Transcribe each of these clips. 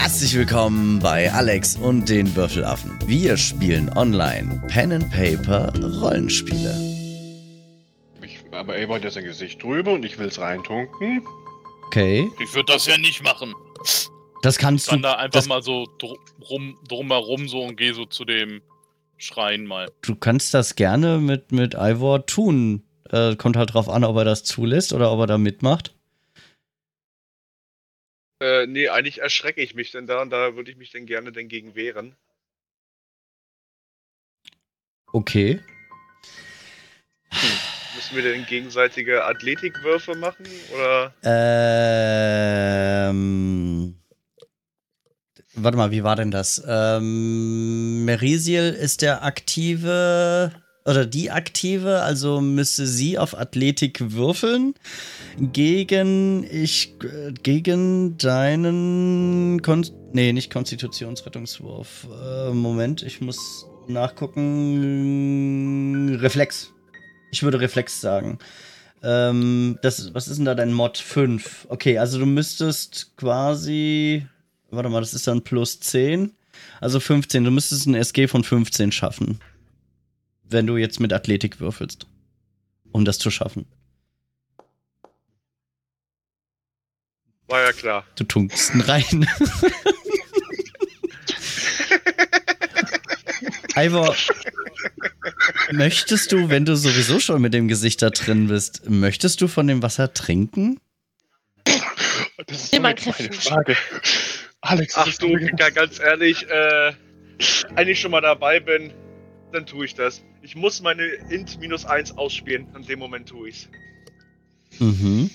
Herzlich willkommen bei Alex und den Würfelaffen. Wir spielen online Pen and Paper Rollenspiele. Ich, aber Eber hat ja sein Gesicht drüber und ich will es reintunken. Okay, Ich würde das ja nicht machen. das kannst Ich du. da einfach mal so drum, drumherum so und gehe so zu dem Schrein mal. du kannst das gerne mit, mit Ivor tun. Äh, kommt halt drauf an, ob er das zulässt oder ob er da mitmacht. Äh, nee, eigentlich erschrecke ich mich denn da und da würde ich mich dann gerne denn gegen wehren. Okay. Müssen wir denn gegenseitige Athletikwürfe machen? Oder? Ähm. Warte mal, wie war denn das? Ähm, Merisiel ist der aktive oder die aktive, also müsste sie auf Athletik würfeln gegen ich äh, gegen deinen Kon nee, nicht Konstitutionsrettungswurf. Äh, Moment, ich muss nachgucken. Reflex. Ich würde Reflex sagen. Ähm, das, was ist denn da dein Mod? 5. Okay, also du müsstest quasi. Warte mal, das ist dann plus 10. Also 15. Du müsstest ein SG von 15 schaffen. Wenn du jetzt mit Athletik würfelst. Um das zu schaffen. War ja klar. Du tunkst ihn rein. Ivor, möchtest du, wenn du sowieso schon mit dem Gesicht da drin bist, möchtest du von dem Wasser trinken? Das ist Nimm mal eine kleine Kräften. Frage. Alex, Ach du, ganz ehrlich, äh, wenn ich schon mal dabei bin, dann tue ich das. Ich muss meine Int minus 1 ausspielen. In dem Moment tue ich's. Mhm.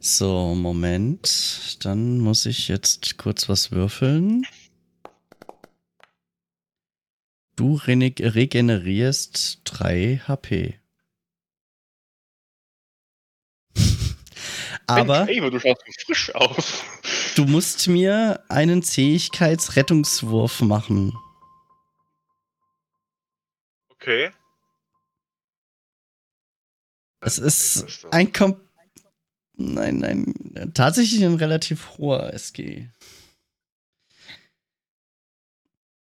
So, Moment. Dann muss ich jetzt kurz was würfeln. Du regenerierst 3 HP. Aber Eber, du schaust frisch aus. du musst mir einen Zähigkeitsrettungswurf machen. Okay. Es ist ein Kom Nein, nein, tatsächlich ein relativ hoher SG.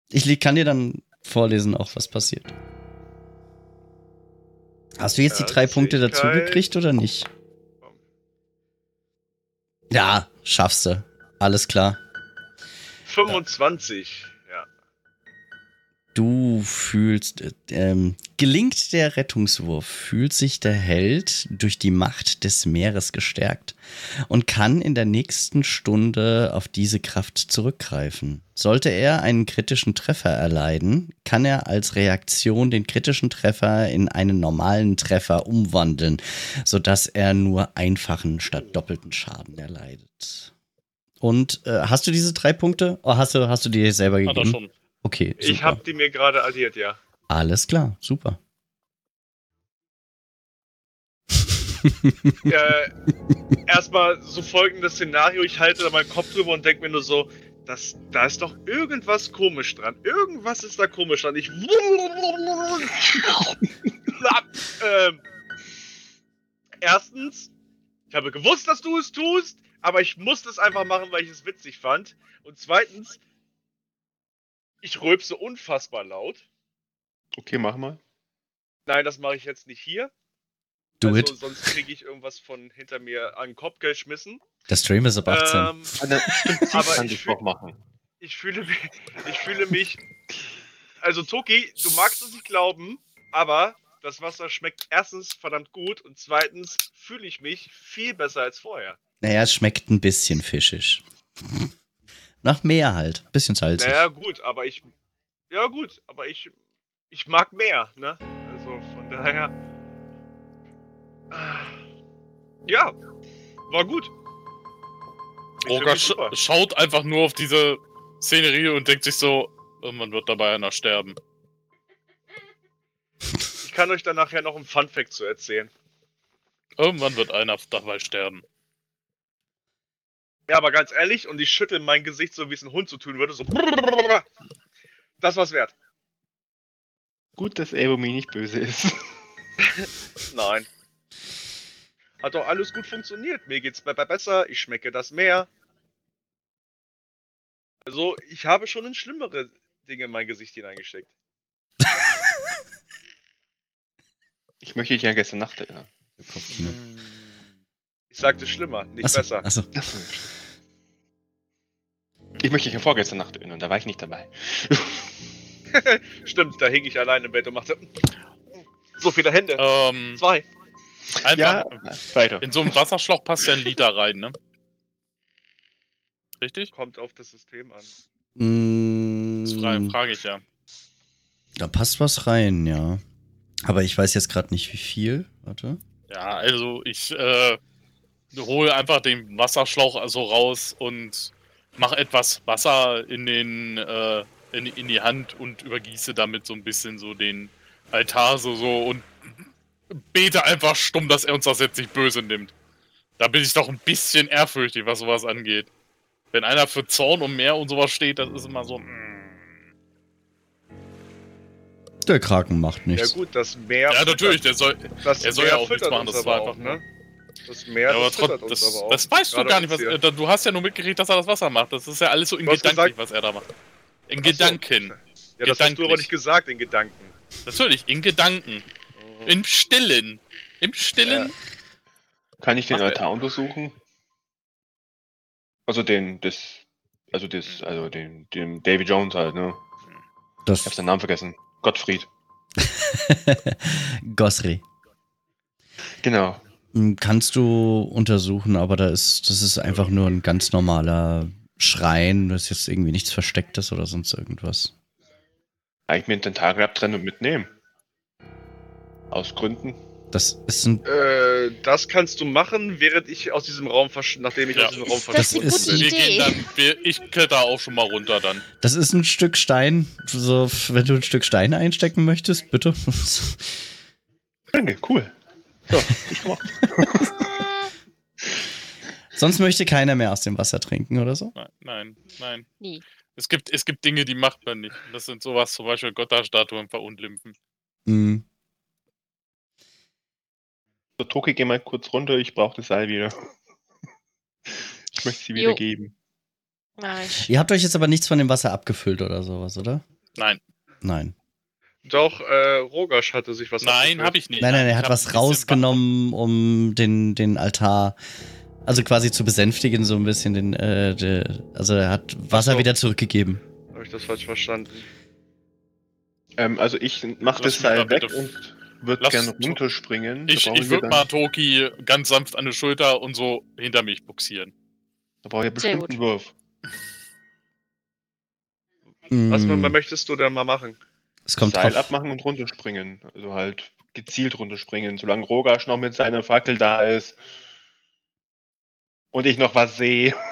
Ich kann dir dann vorlesen, auch was passiert. Hast du jetzt die drei Punkte dazu gekriegt oder nicht? Ja, schaffst du. Alles klar. 25. Du fühlst, äh, ähm, gelingt der Rettungswurf, fühlt sich der Held durch die Macht des Meeres gestärkt und kann in der nächsten Stunde auf diese Kraft zurückgreifen. Sollte er einen kritischen Treffer erleiden, kann er als Reaktion den kritischen Treffer in einen normalen Treffer umwandeln, sodass er nur einfachen statt doppelten Schaden erleidet. Und äh, hast du diese drei Punkte? Oder hast du, hast du dir selber Hat er gegeben? schon. Okay, Ich super. habe die mir gerade addiert, ja. Alles klar, super. äh, erstmal so folgendes Szenario, ich halte da meinen Kopf drüber und denke mir nur so, das, da ist doch irgendwas komisch dran. Irgendwas ist da komisch dran. Ich. ähm, erstens, ich habe gewusst, dass du es tust, aber ich musste es einfach machen, weil ich es witzig fand. Und zweitens, ich rülpse unfassbar laut. Okay, mach mal. Nein, das mache ich jetzt nicht hier. Do also, it. Sonst kriege ich irgendwas von hinter mir an den Kopf geschmissen. Der Stream ist ab 18. Ähm, Aber Aber kann ich fühl- machen. ich fühle mich, ich fühle mich. Also Toki, du magst es nicht glauben, aber das Wasser schmeckt erstens verdammt gut und zweitens fühle ich mich viel besser als vorher. naja, es schmeckt ein bisschen fischig. Nach Meer halt. Bisschen salzig. Naja, gut, aber ich. Ja, gut, aber ich. Ich mag mehr, ne? Also von daher. Ah, Ja, war gut. Ich Roger sch schaut einfach nur auf diese Szenerie und denkt sich so, irgendwann wird dabei einer sterben. Ich kann euch dann nachher noch ein Funfact zu erzählen. Irgendwann wird einer dabei sterben. Ja, aber ganz ehrlich, und ich schüttel mein Gesicht so, wie es ein Hund so tun würde, so. Das war's wert. Gut, dass Ebomi nicht böse ist. Nein. Hat doch alles gut funktioniert. Mir geht's be- be- besser, ich schmecke das Meer. Also, ich habe schon in schlimmere Dinge in mein Gesicht hineingesteckt. Ich möchte dich ja gestern Nacht erinnern. Ich sagte schlimmer, nicht Achso, besser. achso. Ich möchte dich ja vorgestern Nacht erinnern, da war ich nicht dabei. Stimmt, da hing ich allein im Bett und machte so viele Hände. Ähm, Zwei. einfach, Ja, weiter. In so einem Wasserschlauch passt ja ein Liter rein, ne? Richtig? Kommt auf das System an. Mm, Das fra frage ich ja. da passt was rein, ja. Aber ich weiß jetzt gerade nicht, wie viel. Warte. Ja, also ich äh, hole einfach den Wasserschlauch also raus und mache etwas Wasser in den äh, in, in die Hand und übergieße damit so ein bisschen so den Altar so, so und bete einfach stumm, dass er uns das jetzt nicht böse nimmt. Da bin ich doch ein bisschen ehrfürchtig, was sowas angeht. Wenn einer für Zorn und Meer und sowas steht, das ist immer so. mm. Der Kraken macht Ja nichts. gut, das Meer. Ja, natürlich, der soll. Das er soll Meer ja auch nichts machen, das war auch, einfach ne? Das Ja, Meer aber das uns das, aber auch. das weißt du gar nicht, was. Äh, du hast ja nur mitgekriegt, dass er das Wasser macht. Das ist ja alles so in Gedanken, gesagt- was er da macht. In Ach so. Gedanken. Ja, das hast du aber nicht gesagt in Gedanken. Natürlich, in Gedanken. Im Stillen. Im Stillen. Kann ich den Mach er. Altar untersuchen? Also den, das, also das, also den, den Davy Jones halt, ne? Ich Das hab seinen Namen vergessen. Gottfried. Gosri. Genau. Mm, Kannst du untersuchen, aber da ist, das ist einfach nur ein ganz normaler Schrein. Das ist jetzt irgendwie nichts Verstecktes oder sonst irgendwas. Eigentlich mir ein Tentakel abtrennen und mitnehmen. Aus Gründen. Das ist ein. Äh, das kannst du machen, während ich aus diesem Raum versch nachdem ich Ja. aus diesem Raum Das verschwunden ist- bin. Wir Idee. gehen dann. Wir, ich kletter auch schon mal runter dann. Das ist ein Stück Stein. So, wenn du ein Stück Stein einstecken möchtest, bitte. Okay, cool. So, ich komm auch. Sonst möchte keiner mehr aus dem Wasser trinken oder so. Nein, nein, nein. Nie. Es gibt, es gibt Dinge, die macht man nicht. Das sind sowas, zum Beispiel Götterstatuen verunglimpfen. Mm. So, Toki, geh mal kurz runter, ich brauche das Seil wieder. Ich möchte sie wieder Jo. geben. Ich. Ihr habt euch jetzt aber nichts von dem Wasser abgefüllt oder sowas, oder? Nein, Nein. Doch, äh, Rogasch hatte sich was nein, habe ich nicht. Nein, nein, er hat was rausgenommen, um den, den Altar, also quasi zu besänftigen, so ein bisschen den, äh, de, also er hat Wasser so. wieder zurückgegeben. Habe ich das falsch verstanden? Ähm, also ich mach Lass das Seil weg und würde gerne runterspringen. Ich, da ich würde mal Toki ganz sanft an die Schulter und so hinter mich buxieren. Da brauche ich ja bestimmt einen Wurf. Was Mm, was möchtest du denn mal machen? Es kommt Seil drauf. abmachen und runterspringen. Also halt gezielt runterspringen, solange Rogasch noch mit seiner Fackel da ist. Und ich noch was sehe.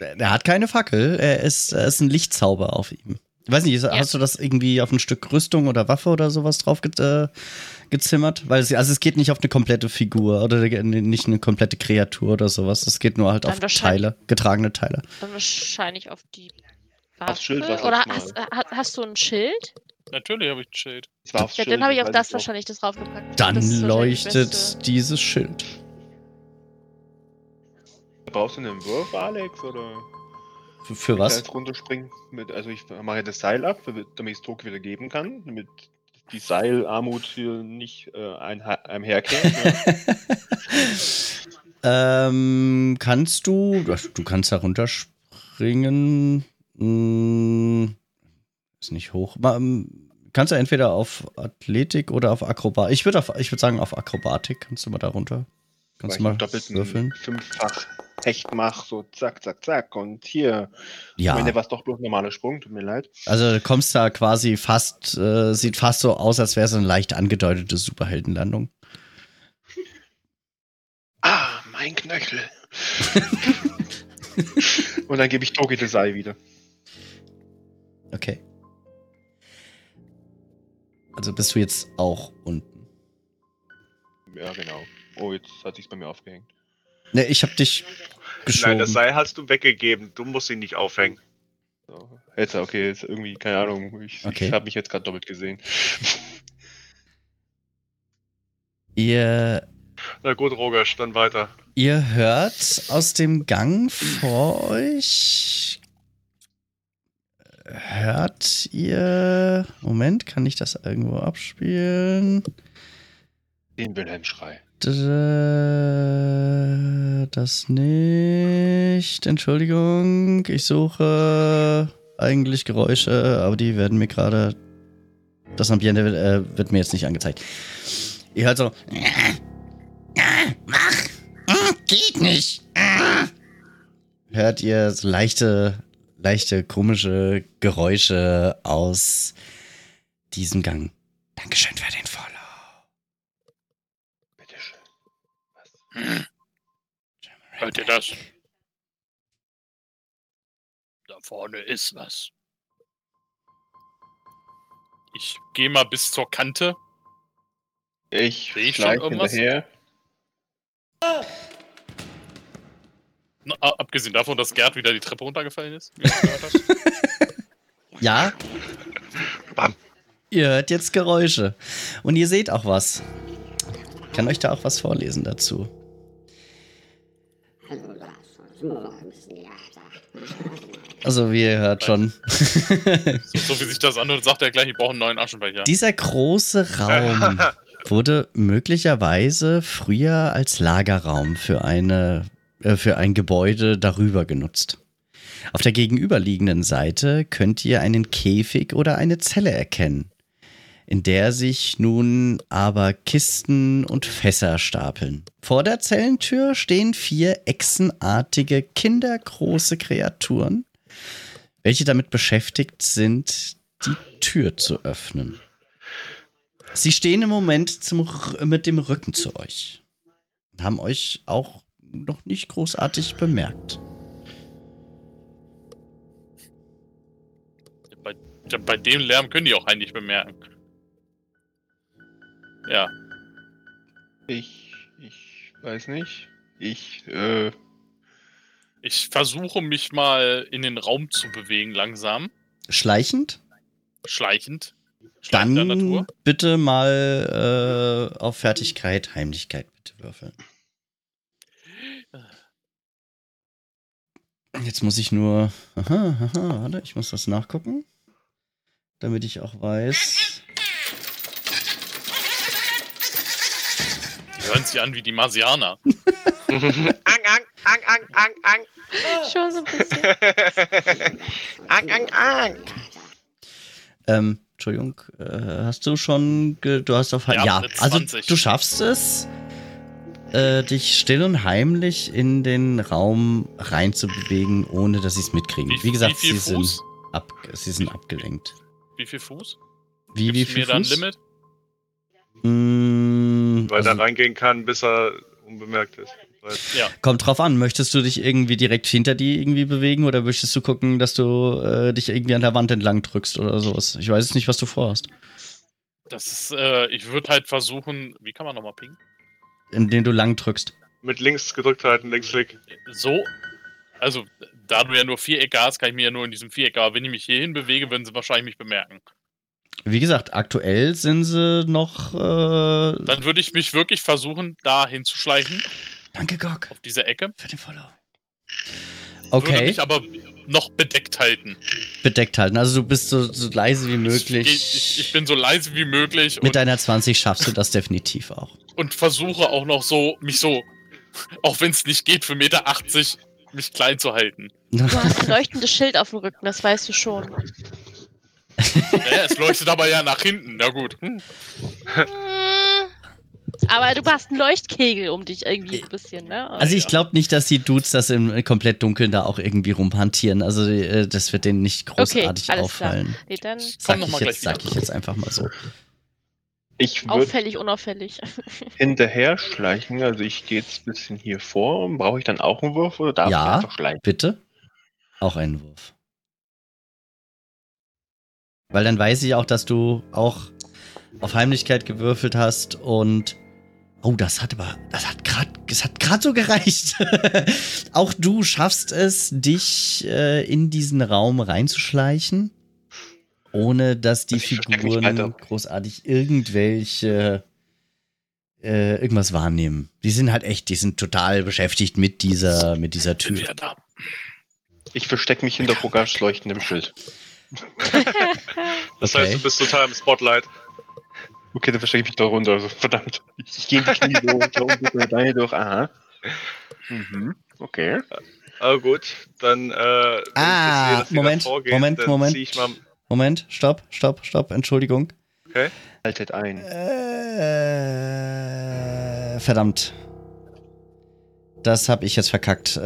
Er hat keine Fackel, er ist, er ist ein Lichtzauber auf ihm. Ich weiß nicht, ist- Ja. hast du das irgendwie auf ein Stück Rüstung oder Waffe oder sowas drauf ge äh, gezimmert? Weil es, also es geht nicht auf eine komplette Figur oder nicht eine komplette Kreatur oder sowas. Es geht nur halt Dann auf Teile, getragene Teile. Dann wahrscheinlich auf die Waffe. Aufs Schild Oder hast, ha- hast du ein Schild? Natürlich habe ich ein Schild. Das war aufs Ja, Schild, dann habe ich auf das wahrscheinlich das draufgepackt. Dann das leuchtet dieses Schild. Brauchst du einen Wurf, Alex? Oder Für, für was? jetzt runterspringen? Mit, also ich mache das Seil ab, damit ich es Toki wieder geben kann, damit die Seilarmut hier nicht äh, ein, einherkehrt. Ne? ähm, kannst du, du kannst da runterspringen. Hm, ist nicht hoch. Ähm, Kannst du entweder auf Athletik oder auf Akrobatik. Ich würde auf, ich würde sagen auf Akrobatik. Kannst du mal da runter? Kannst du mal doppelten würfeln? fünffach Hecht mach, so zack, zack, zack. Und hier, Ja. am Ende war es doch bloß normaler Sprung, tut mir leid. Also du kommst da quasi fast, äh, sieht fast so aus, als wäre es eine leicht angedeutete Superheldenlandung. Ah, mein Knöchel. Und dann gebe ich Toki Seil wieder. Okay. Also bist du jetzt auch unten. Ja, genau. Oh, jetzt hat sich's bei mir aufgehängt. Ne, ich hab dich geschoben. Nein, das Seil hast du weggegeben. Du musst ihn nicht aufhängen. So. Jetzt, okay, jetzt irgendwie, keine Ahnung. Ich, Okay. ich habe mich jetzt gerade doppelt gesehen. Ihr, Na gut, Rogasch, dann weiter. ihr hört aus dem Gang vor euch hört ihr. Moment, kann ich das irgendwo abspielen? Den Wilhelm-Schrei. Das nicht. Entschuldigung, ich suche eigentlich Geräusche, aber die werden mir gerade. Das Ambiente wird, äh, wird mir jetzt nicht angezeigt. Ihr hört so. Mach! Geht nicht! Hört ihr so leichte, leichte, komische Geräusche aus diesem Gang. Dankeschön für den Follow. Bitteschön. Was? Hört ihr das? Da vorne ist was. Ich gehe mal bis zur Kante. Ich Sehe ich schon schleiche irgendwas? hinterher. Na, abgesehen davon, dass Gerd wieder die Treppe runtergefallen ist. wie du gehört hast. Ja. Bam. Ihr hört jetzt Geräusche. Und ihr seht auch was. Ich kann euch da auch was vorlesen dazu. Also, wie ihr hört schon. so, so wie sich das anhört, sagt er gleich, ich brauche einen neuen Aschenbecher. Dieser große Raum wurde möglicherweise früher als Lagerraum für, eine, äh, für ein Gebäude darüber genutzt. Auf der gegenüberliegenden Seite könnt ihr einen Käfig oder eine Zelle erkennen, in der sich nun aber Kisten und Fässer stapeln. Vor der Zellentür stehen vier echsenartige, kindergroße Kreaturen, welche damit beschäftigt sind, die Tür zu öffnen. Sie stehen im Moment zum, mit dem Rücken zu euch. Haben euch auch noch nicht großartig bemerkt. Bei, bei dem Lärm können die auch eigentlich bemerken. Ja, Ich, ich weiß nicht. Ich, äh, ich versuche mich mal in den Raum zu bewegen, langsam, Schleichend? schleichend. Schleichender Dann Natur. bitte mal äh, auf Fertigkeit, Heimlichkeit bitte würfeln. Jetzt muss ich nur. Aha, aha, warte, ich muss das nachgucken. Damit ich auch weiß. Die hören sich an wie die Marsianer. ang, ang, ang, ang, ang, ang. Schon so ein bisschen. ang, ang, ang. Ähm, Entschuldigung, äh, hast du schon. Ge du hast auf. Ja, Ja, also 20. du schaffst es, äh, dich still und heimlich in den Raum reinzubewegen, ohne dass sie es mitkriegen. Wie, gesagt, wie sie, Fuß? sind ab, sie sind abgelenkt. Wie viel Fuß? Wie, wie Gibst du viel mir da ein Fuß? Limit? Mm, Weil also, er reingehen kann, bis er unbemerkt ist. Ja. kommt drauf an. Möchtest du dich irgendwie direkt hinter die irgendwie bewegen oder möchtest du gucken, dass du äh, dich irgendwie an der Wand entlang drückst oder sowas? Ich weiß jetzt nicht, was du vorhast. Das ist, äh, ich würde halt versuchen, wie kann man nochmal pingen? Indem du lang drückst. Mit links gedrückt halten, links klick. So, also, da du ja nur Vierecke hast, kann ich mir ja nur in diesem Viereck, aber wenn ich mich hierhin bewege, würden sie wahrscheinlich mich bemerken. Wie gesagt, aktuell sind sie noch. Äh, Dann würde ich mich wirklich versuchen, da hinzuschleichen, danke, Gok, auf diese Ecke. für den Follow. Würde Okay, mich aber noch bedeckt halten. bedeckt halten. Also du bist so, so leise wie Ich, möglich. ich, ich bin so leise wie möglich Mit deiner 20 schaffst du das definitiv auch. und versuche auch noch so, mich so, auch wenn es nicht geht, für Meter 80 mich klein zu halten. Du hast ein leuchtendes Schild auf dem Rücken, das weißt du schon. Ja, es leuchtet aber ja nach hinten. Na gut. Hm. Aber du hast einen Leuchtkegel um dich irgendwie ein bisschen, ne? Also ich glaube nicht, dass die Dudes das im komplett Dunkeln da auch irgendwie rumhantieren. Also äh, das wird denen nicht großartig alles auffallen. nee, dann Sag, ich mal jetzt, gleich sag ich jetzt einfach mal so. auffällig, unauffällig. hinterher schleichen. Also ich gehe jetzt ein bisschen hier vor. Brauche ich dann auch einen Wurf oder darf Ja. ich einfach schleichen? Bitte? Auch einen Wurf. Weil dann weiß ich auch, dass du auch auf Heimlichkeit gewürfelt hast und oh, das hat aber das hat gerade es hat gerade so gereicht. auch du schaffst es, dich äh, in diesen Raum reinzuschleichen, ohne dass die Figuren großartig irgendwelche äh, irgendwas wahrnehmen. Die sind halt echt, die sind total beschäftigt mit dieser mit dieser Tür. Ich verstecke mich hinter Rogars leuchtendem Schild. Das Okay. heißt, du bist total im Spotlight. Okay, dann verstecke ich mich da runter. Also, verdammt. Ich gehe in die Knie so, da unten durch meine Beine durch. Aha. Mhm. Okay. Aber gut, dann. Äh, Ah, jetzt Moment, davor gehen, Moment, dann Moment. zieh Ich mal, Moment, stopp, stopp, stopp, Entschuldigung. Haltet ein. Äh, verdammt. Das habe ich jetzt verkackt. Äh,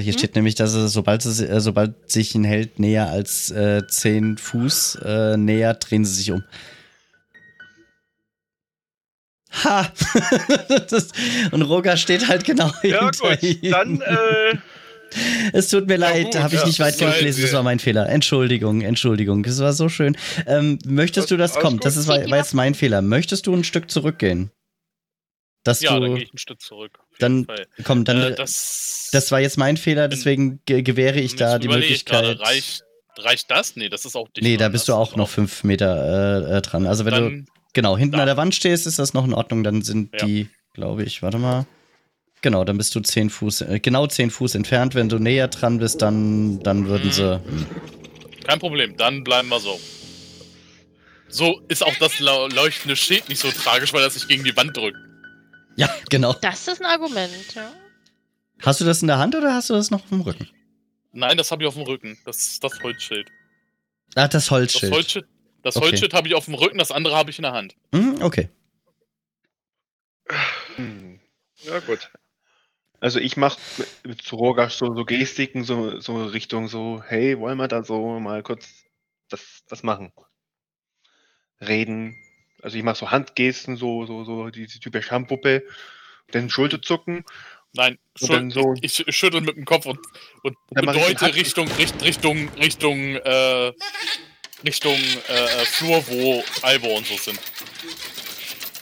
hier steht nämlich, dass es, sobald, es, äh, sobald sich ein Held näher als äh, 10 Fuß äh, nähert, drehen sie sich um. Ha! das, und Roger steht halt genau ja, hinter gut, ihm. dann. Äh, Es tut mir leid, gut, da habe ich ja, nicht weit das war genug gelesen, das war mein Fehler. Entschuldigung, Entschuldigung, das war so schön. Ähm, möchtest du, das kommt? gut. Das ist, war, war jetzt mein Fehler. Möchtest du ein Stück zurückgehen? Dass Ja, dann du, gehe ich ein Stück zurück. dann- Fall. komm, dann, äh, das, das war jetzt mein Fehler, deswegen ge gewähre ich da die Möglichkeit. reicht, reicht das? Nee, das ist auch dicht. nee, da bist das du auch noch fünf Meter äh, äh, dran. Also wenn du, Dann, genau, hinten da. an der Wand stehst, ist das noch in Ordnung, dann sind Ja. die, glaube ich, warte mal. Genau, dann bist du zehn Fuß, äh, genau zehn Fuß entfernt. Wenn du näher dran bist, dann, dann würden sie. kein Problem, dann bleiben wir so. So ist auch das leuchtende Schild nicht so tragisch, weil er sich gegen die Wand drückt. Ja, genau. Das ist ein Argument, ja. Hast du das in der Hand oder hast du das noch auf dem Rücken? Nein, das habe ich auf dem Rücken. Das ist das Holzschild. Ah, das Das Holzschild. Holzschild, das Okay. Holzschild habe ich auf dem Rücken, das andere habe ich in der Hand. Mhm, okay. Hm. ja, gut. Also ich mache mit zu Rogasch so, so Gestiken, so, so Richtung so, hey, wollen wir da so mal kurz das, das machen? Reden. Also ich mache so Handgesten, so, so, so diese typische Handpuppe, dann Schulterzucken. Nein, Und schü dann so- ich, schüttel mit dem Kopf und, und bedeute Richtung, Richt, Richtung, Richtung, äh, Richtung äh, äh, Flur, wo Albo und so sind.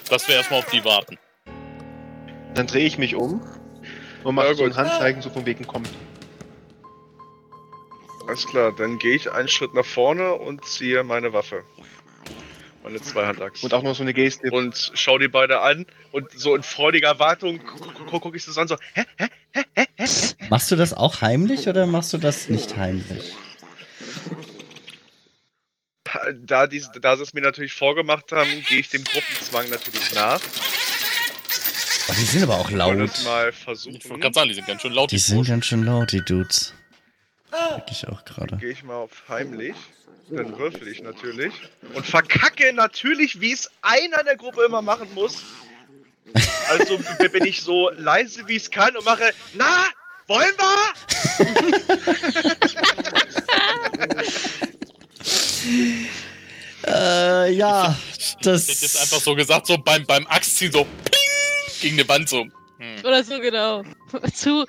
Dass wir erstmal auf die warten. Dann drehe ich mich um und Ja, mache so ein. Handzeichen, so von wegen kommt. Alles klar, dann gehe ich einen Schritt nach vorne und ziehe meine Waffe. Meine Zweihandachs. Und auch noch so eine Geste. und schau die beide an und so in freudiger Erwartung gucke guck ich das an, so, hä? Machst du das auch heimlich oder machst du das nicht heimlich? Da, die, da sie es mir natürlich vorgemacht haben, gehe ich dem Gruppenzwang natürlich nach. Oh, die sind aber auch laut. das mal Ich versuchen. wollte gerade sagen, die sind ganz schön laut. Die sind ganz schön laut, die Dudes. Merk ich auch gerade. Gehe ich mal auf heimlich. Dann würfel ich natürlich. Und verkacke natürlich, wie es einer der Gruppe immer machen muss. Also bin ich so leise wie es kann und mache, na, wollen wir? Äh, ja, das. Ich hätte jetzt einfach so gesagt, so beim, beim Axtziehen so ping, gegen die Wand so. Hm. Oder so, genau. zu,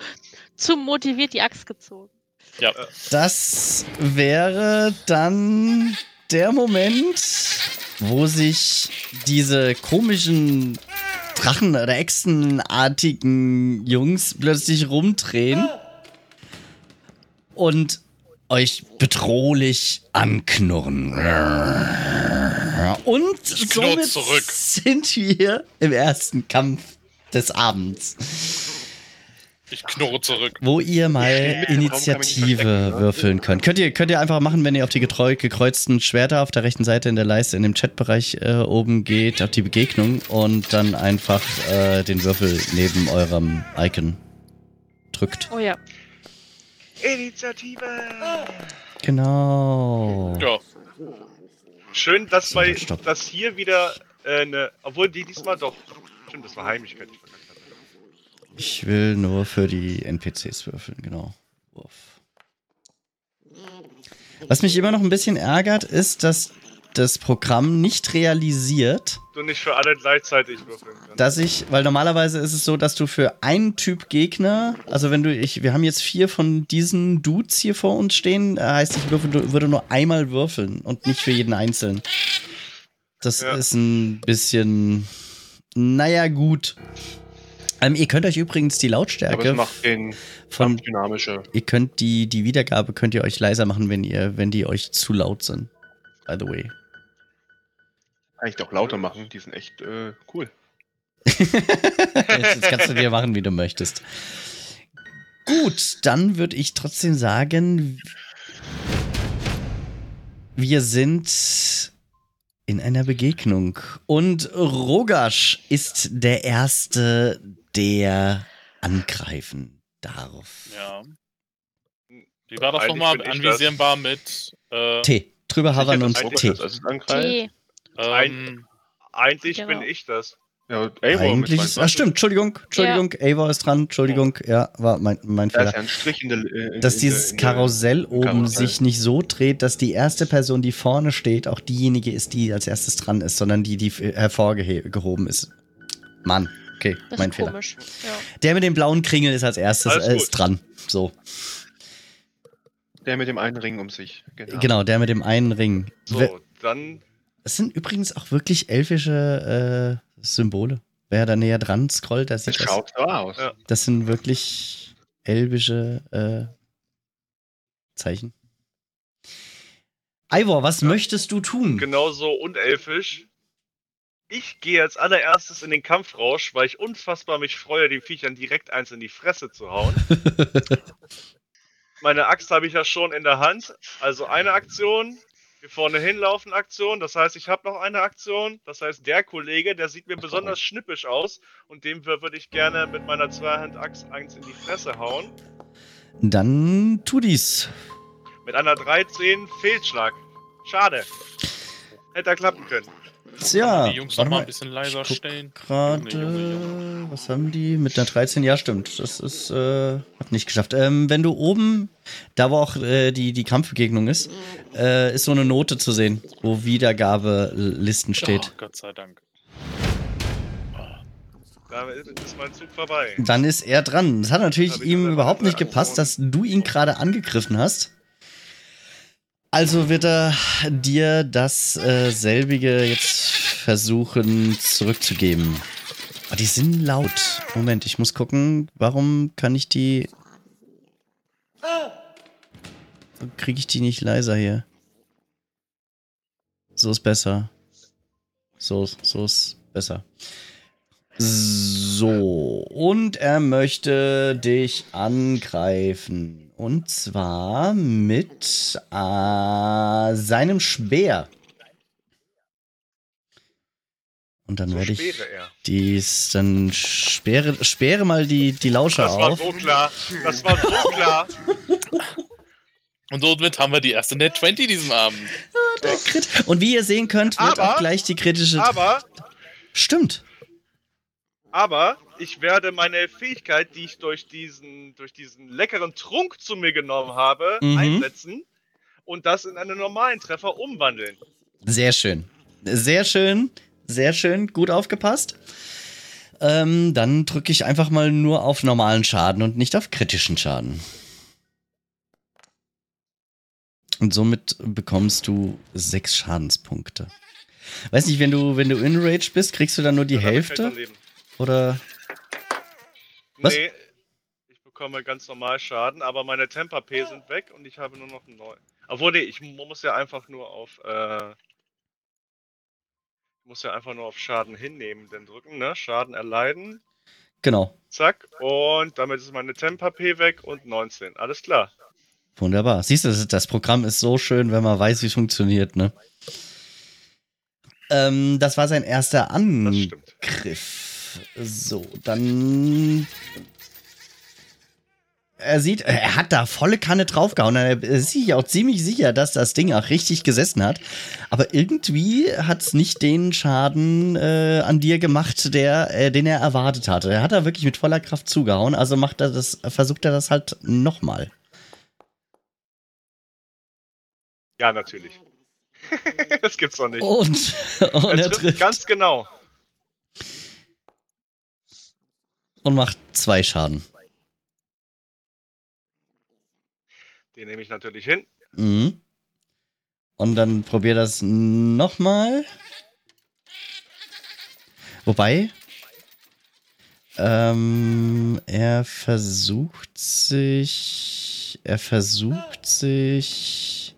zu motiviert die Axt gezogen. Ja, Das wäre dann der Moment, wo sich diese komischen Drachen- oder Echsenartigen Jungs plötzlich rumdrehen und euch bedrohlich anknurren. Und somit zurück. sind wir im ersten Kampf des Abends. ich knurre zurück. Wo ihr mal Initiative ne? würfeln könnt. Könnt ihr, könnt ihr einfach machen, wenn ihr auf die getreu, gekreuzten Schwerter auf der rechten Seite in der Leiste in dem Chatbereich äh, oben geht, auf die Begegnung und dann einfach äh, den Würfel neben eurem Icon drückt. Oh ja. Initiative! Genau. Ja, Schön, dass, So, bei, stopp. dass hier wieder äh, eine. Obwohl die diesmal doch. Stimmt, das war Heimlichkeit. Ich will nur für die NPCs würfeln, genau. Wurf. Was mich immer noch ein bisschen ärgert, ist, dass das Programm nicht realisiert, Du nicht für alle gleichzeitig würfeln kannst. dass ich, weil normalerweise ist es so, dass du für einen Typ Gegner, also wenn du, ich, wir haben jetzt vier von diesen Dudes hier vor uns stehen, äh, heißt, ich würfel, würde nur einmal würfeln und nicht für jeden einzeln. Das Ja. ist ein bisschen, naja, gut. Ähm, ihr könnt euch übrigens die Lautstärke von, Kampf dynamischer. ihr könnt die, die Wiedergabe könnt ihr euch leiser machen, wenn ihr, wenn die euch zu laut sind. By the way. Kann ich doch lauter machen, die sind echt äh, cool. Jetzt, jetzt kannst du dir machen, wie du möchtest. Gut, dann würde ich trotzdem sagen, Wir sind in einer Begegnung und Rogasch ist der Erste, der angreifen darf. Ja. Wie war das nochmal anvisierbar mit äh, T. Drüber havern und Eigentlich T. das, ähm, Eigentlich Genau. bin ich das. Ja, Eivor Eigentlich ist, ah, stimmt, Entschuldigung, Entschuldigung, Eivor ist dran, Entschuldigung, ja, war mein, mein Da ist Fehler. ja ein Strich in der. äh, Dass in dieses der, in der- Karussell oben Karussell. sich nicht so dreht, dass die erste Person, die vorne steht, auch diejenige ist, die als erstes dran ist, sondern die, die hervorgehoben ist. Mann, okay, Das mein ist Fehler. komisch. Ja. Der mit dem blauen Kringel ist als erstes äh, ist dran. So, Der mit dem einen Ring um sich. genau, der mit dem einen Ring. So, dann Es sind übrigens auch wirklich elfische äh, Symbole. Wer da näher dran scrollt, der Das sieht das. schaut so aus. Das sind wirklich elbische äh, Zeichen. Ivor, was Ja. möchtest du tun? genauso unelfisch. Ich gehe als allererstes in den Kampfrausch, weil ich unfassbar mich freue, den Viechern direkt eins in die Fresse zu hauen. Meine Axt habe ich ja schon in der Hand. Also eine Aktion, hier vorne hinlaufen Aktion. Das heißt, ich habe noch eine Aktion. Das heißt, der Kollege, der sieht mir besonders schnippisch aus und dem wür- würde ich gerne mit meiner Zweihand-Axt eins in die Fresse hauen. Dann tu dies. Mit einer 13 Fehlschlag. Schade. Hätte er klappen können. Tja, die Jungs warte noch mal ein bisschen leiser stellen. Gerade, was haben die? Mit einer 13, ja, stimmt. Das ist, äh, hat nicht geschafft. Ähm, wenn du oben, da wo auch äh, die, die Kampfbegegnung ist, äh, ist so eine Note zu sehen, wo Wiedergabelisten steht. Oh, Gott sei Dank. Damit ist mein Zug vorbei. Dann ist er dran. Es hat natürlich ihm überhaupt nicht gepasst, dass du ihn gerade angegriffen hast. Also wird er dir das äh, selbige jetzt versuchen zurückzugeben. Oh, die sind laut. Moment, ich muss gucken, warum kann ich die. Kriege ich die nicht leiser hier? So ist besser. So, so ist besser. So, und er möchte dich angreifen. Und zwar mit äh, seinem Speer. Und dann So werde ich dies, dann sperre, sperre mal die, die Lauscher Das war auf. so klar. Das war so klar. Und somit haben wir die erste Net 20 diesen Abend. Crit. Und wie ihr sehen könnt, wird Aber- auch gleich die kritische. Aber, Stimmt. aber ich werde meine Fähigkeit, die ich durch diesen, durch diesen leckeren Trunk zu mir genommen habe, Mhm. einsetzen und das in einen normalen Treffer umwandeln. Sehr schön. Sehr schön. Sehr schön. Gut aufgepasst. Ähm, dann drücke ich einfach mal nur auf normalen Schaden und nicht auf kritischen Schaden. Und somit bekommst du sechs Schadenspunkte. Weiß nicht, wenn du, wenn du in Rage bist, kriegst du dann nur die Ja, Hälfte? Oder? Was? Nee, ich bekomme ganz normal Schaden, aber meine Temper-P sind weg und ich habe nur noch einen neuen. Obwohl, nee, ich mu- muss ja einfach nur auf, äh, ich muss ja einfach nur auf Schaden hinnehmen, denn drücken, ne? Schaden erleiden, Genau. zack, und damit ist meine Temper-P weg und 19. Alles klar. Wunderbar. Siehst du, das, Programm ist so schön, wenn man weiß, wie es funktioniert, ne? Ähm, das war sein erster. Angriff. So, dann. Er sieht, er hat da volle Kanne draufgehauen. Er ist sich auch ziemlich sicher, dass das Ding auch richtig gesessen hat. Aber irgendwie hat es nicht den Schaden äh, an dir gemacht, der, äh, den er erwartet hatte. Er hat da wirklich mit voller Kraft zugehauen. Also macht er das, versucht er das halt nochmal. Ja, natürlich. das gibt's doch nicht. Und, und er trifft trifft ganz genau. und macht zwei Schaden. Den nehme ich natürlich hin. Mhm. Und dann probier das nochmal. Wobei, ähm, er versucht sich, er versucht sich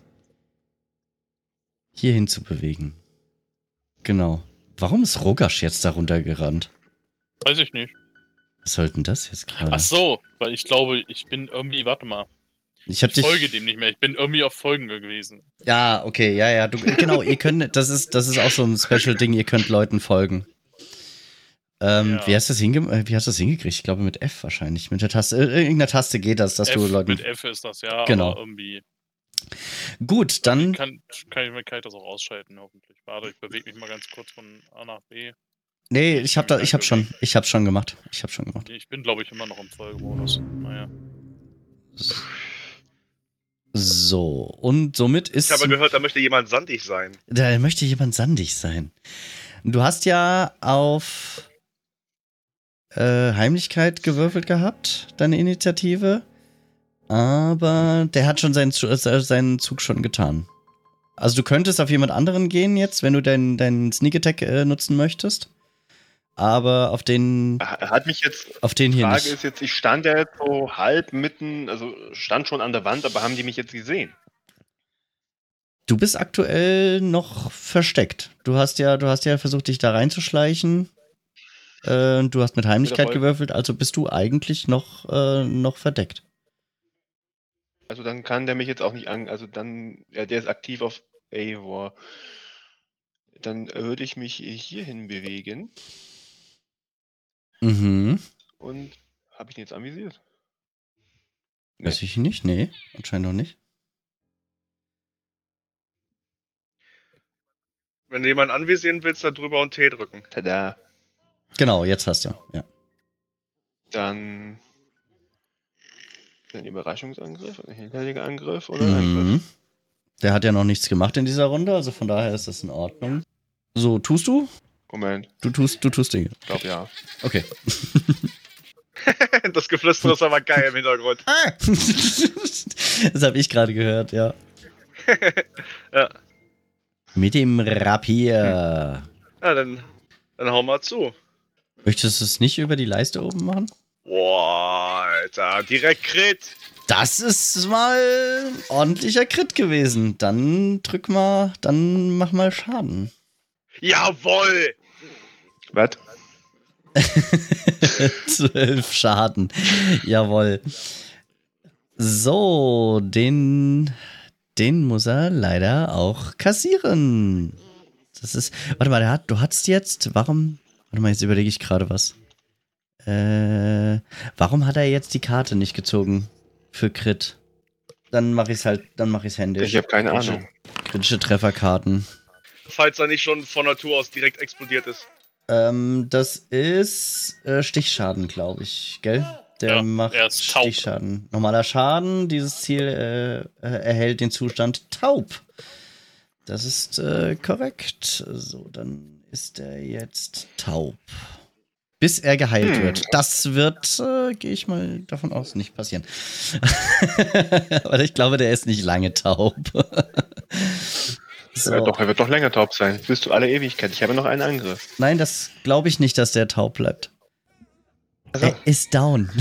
hierhin zu bewegen. Genau. Warum ist Rogasch jetzt darunter gerannt? Weiß ich nicht. Was soll denn das jetzt gerade? Ach so, weil ich glaube, ich bin irgendwie, warte mal. Ich Ich folge dem nicht mehr. Ich bin irgendwie auf Folgen gewesen. Ja, okay, ja, ja. Du, genau, ihr könnt, das ist, das ist auch so ein Special-Ding, ihr könnt Leuten folgen. Ähm, Ja. wie, hast du das hinge äh, wie hast du das hingekriegt? Ich glaube mit F wahrscheinlich. Mit der Taste. Äh, irgendeiner Taste geht das, dass F, du Leuten. Mit F ist das, ja. Genau. Aber irgendwie Gut, dann. kann, kann, ich, kann ich das auch ausschalten, hoffentlich. Warte, ich bewege mich mal ganz kurz von A nach B. Nee, ich hab da, ich schon, ich hab schon gemacht. Ich hab schon gemacht. Ich bin, glaube ich, immer noch im Folgemodus. Naja. So, und somit ist. Ich habe gehört, da möchte jemand sandig sein. Da möchte jemand sandig sein. Du hast ja auf äh, Heimlichkeit gewürfelt gehabt, deine Initiative. Aber der hat schon seinen, äh, seinen Zug schon getan. Also du könntest auf jemand anderen gehen jetzt, wenn du deinen deinen Sneak Attack äh, nutzen möchtest. Aber auf den, hat mich jetzt, auf den hier Frage nicht. ist jetzt, ich stand ja jetzt so halb mitten, also stand schon an der Wand, aber haben die mich jetzt gesehen? Du bist aktuell noch versteckt. Du hast ja, du hast ja versucht, dich da reinzuschleichen. Äh, du hast mit Heimlichkeit gewürfelt, also bist du eigentlich noch, äh, noch verdeckt. Also dann kann der mich jetzt auch nicht an, also dann, ja, der ist aktiv auf Eivor. Dann würde ich mich hierhin bewegen Mhm. und habe ich den jetzt anvisiert? Nee. Weiß ich nicht, nee, anscheinend noch nicht. Wenn du jemanden anvisieren willst, dann drüber und T drücken. Tada. Genau, jetzt hast du. Ja. Dann ein Überraschungsangriff, ein hinterliger Angriff oder Angriff. Mhm. Der hat ja noch nichts gemacht in dieser Runde, also von daher ist das in Ordnung. So, tust du? Moment, Du tust, du tust Dinge. ich glaube ja. Okay. das Geflüster ist aber geil im Hintergrund. Ah! das habe ich gerade gehört, ja. Ja. Mit dem Rapier. Ja, dann, dann hau mal zu. Möchtest du es nicht über die Leiste oben machen? Boah, Alter, direkt Crit. Das ist mal ein ordentlicher Crit gewesen. Dann drück mal, dann mach mal Schaden. Jawoll. Was? 12 Schaden. Jawohl. So, den, den muss er leider auch kassieren. Das ist. Warte mal, der hat, du hattest jetzt. Warum. Warte mal, jetzt überlege ich gerade was. Äh, warum hat er jetzt die Karte nicht gezogen für Crit? Dann mache ich es halt, dann mache ich es händisch. Ich habe keine Ahnung. Kritische Trefferkarten. Falls er nicht schon von Natur aus direkt explodiert ist. Ähm, das ist äh, Stichschaden, glaube ich, gell? Der Ja, macht. Stichschaden. Normaler Schaden, dieses Ziel äh, äh, erhält den Zustand taub. Das ist äh, korrekt. So, dann ist er jetzt taub. Bis er geheilt Hm. wird. Das wird, äh, gehe ich mal davon aus, nicht passieren. Aber ich glaube, der ist nicht lange taub. Ja, doch, er wird doch länger taub sein. Bis zu aller Ewigkeit. Ich habe noch einen Angriff. Nein, das glaube ich nicht, dass der taub bleibt. Also, Er ist down.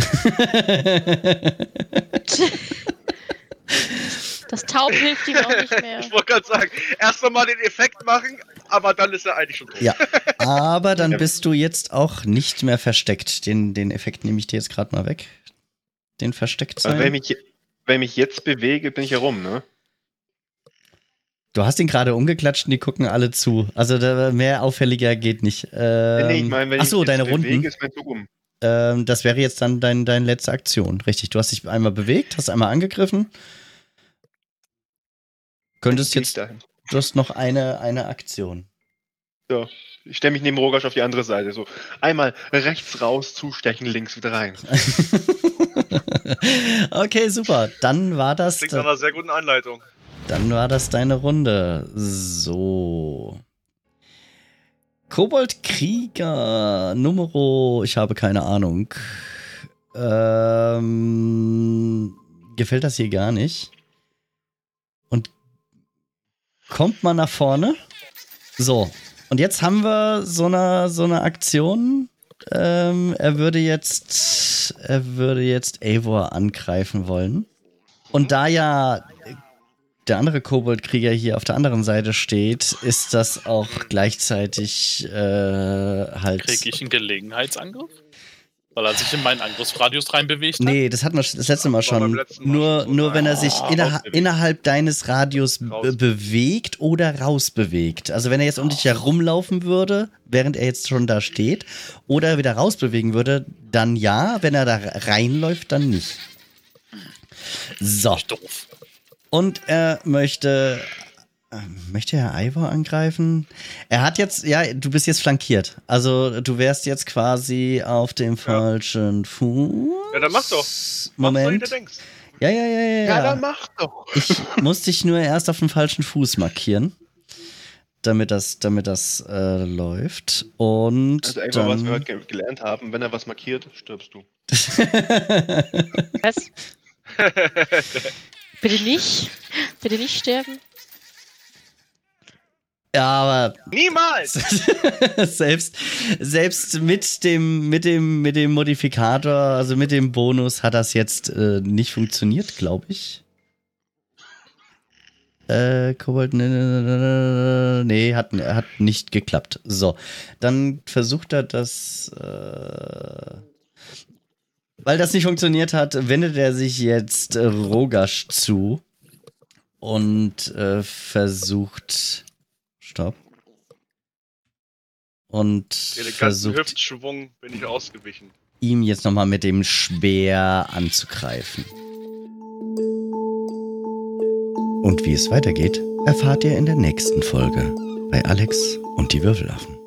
Das Taub hilft ihm auch nicht mehr. Ich wollte gerade sagen, erst nochmal den Effekt machen, aber dann ist er eigentlich schon tot. Ja, aber dann bist du jetzt auch nicht mehr versteckt. Den, den Effekt nehme ich dir jetzt gerade mal weg. Den versteckt wenn, sein. ich mich, wenn ich mich jetzt bewege, bin ich herum, ne? Du hast ihn gerade umgeklatscht und die gucken alle zu. Also da, mehr auffälliger geht nicht. Ähm, nee, ich meine, wenn ach ich so, mich jetzt deine bewege, Runden. ist mein Zug um. Ähm, das wäre jetzt dann dein, deine letzte Aktion. Richtig, du hast dich einmal bewegt, hast einmal angegriffen. Könntest jetzt, dahin. du hast noch eine, eine Aktion. So. Ich stelle mich neben Rogasch auf die andere Seite. So einmal rechts raus, zustechen, links wieder rein. okay, super. Dann war das. Klingt nach einer sehr guten Anleitung. Dann war das deine Runde. So. Koboldkrieger Numero, ich habe keine Ahnung. Ähm, gefällt das hier gar nicht. Und kommt mal nach vorne. So. Und jetzt haben wir so eine, so eine Aktion. Ähm, er würde jetzt, er würde jetzt Eivor angreifen wollen. Und da ja der andere Koboldkrieger hier auf der anderen Seite steht, ist das auch gleichzeitig äh, halt. Kriege ich einen Gelegenheitsangriff? Weil er sich in meinen Angriffsradius reinbewegt hat? Nee, das hatten wir das letzte Mal schon. letzten Mal Nur, schon so. nur wenn er sich Ah, innerha rausbewegt. innerhalb deines Radius be bewegt oder rausbewegt. Also wenn er jetzt um dich herumlaufen würde, während er jetzt schon da steht, oder wieder rausbewegen würde, dann ja. Wenn er da reinläuft, dann nicht. So. Doof. Und er möchte. äh, Möchte er Ivor angreifen? Er hat jetzt, ja, du bist jetzt flankiert. Also du wärst jetzt quasi auf dem falschen Fuß. Ja, dann mach doch. Mach Moment. du denkst. Ja, ja, ja, ja. Ja, ja. dann mach doch. Ich muss dich nur erst auf dem falschen Fuß markieren, damit das, damit das äh, läuft. Und Also einfach, was wir dann, heute ge- gelernt haben, wenn er was markiert, stirbst du. Was? Bitte nicht. Bitte nicht sterben. ja, aber Niemals! selbst, selbst mit dem, mit dem, mit dem Modifikator, also mit dem Bonus, hat das jetzt äh, nicht funktioniert, glaube ich. Äh, Kobold, ne, ne, ne, ne, nee, hat, hat nicht geklappt. So, dann versucht er das, äh, weil das nicht funktioniert hat, wendet er sich jetzt äh, Rogasch zu und äh, versucht, stopp, und versucht Hüftschwung bin ich ausgewichen. ihm jetzt nochmal mit dem Speer anzugreifen. Und wie es weitergeht, erfahrt ihr in der nächsten Folge bei Alex und die Würfelaffen.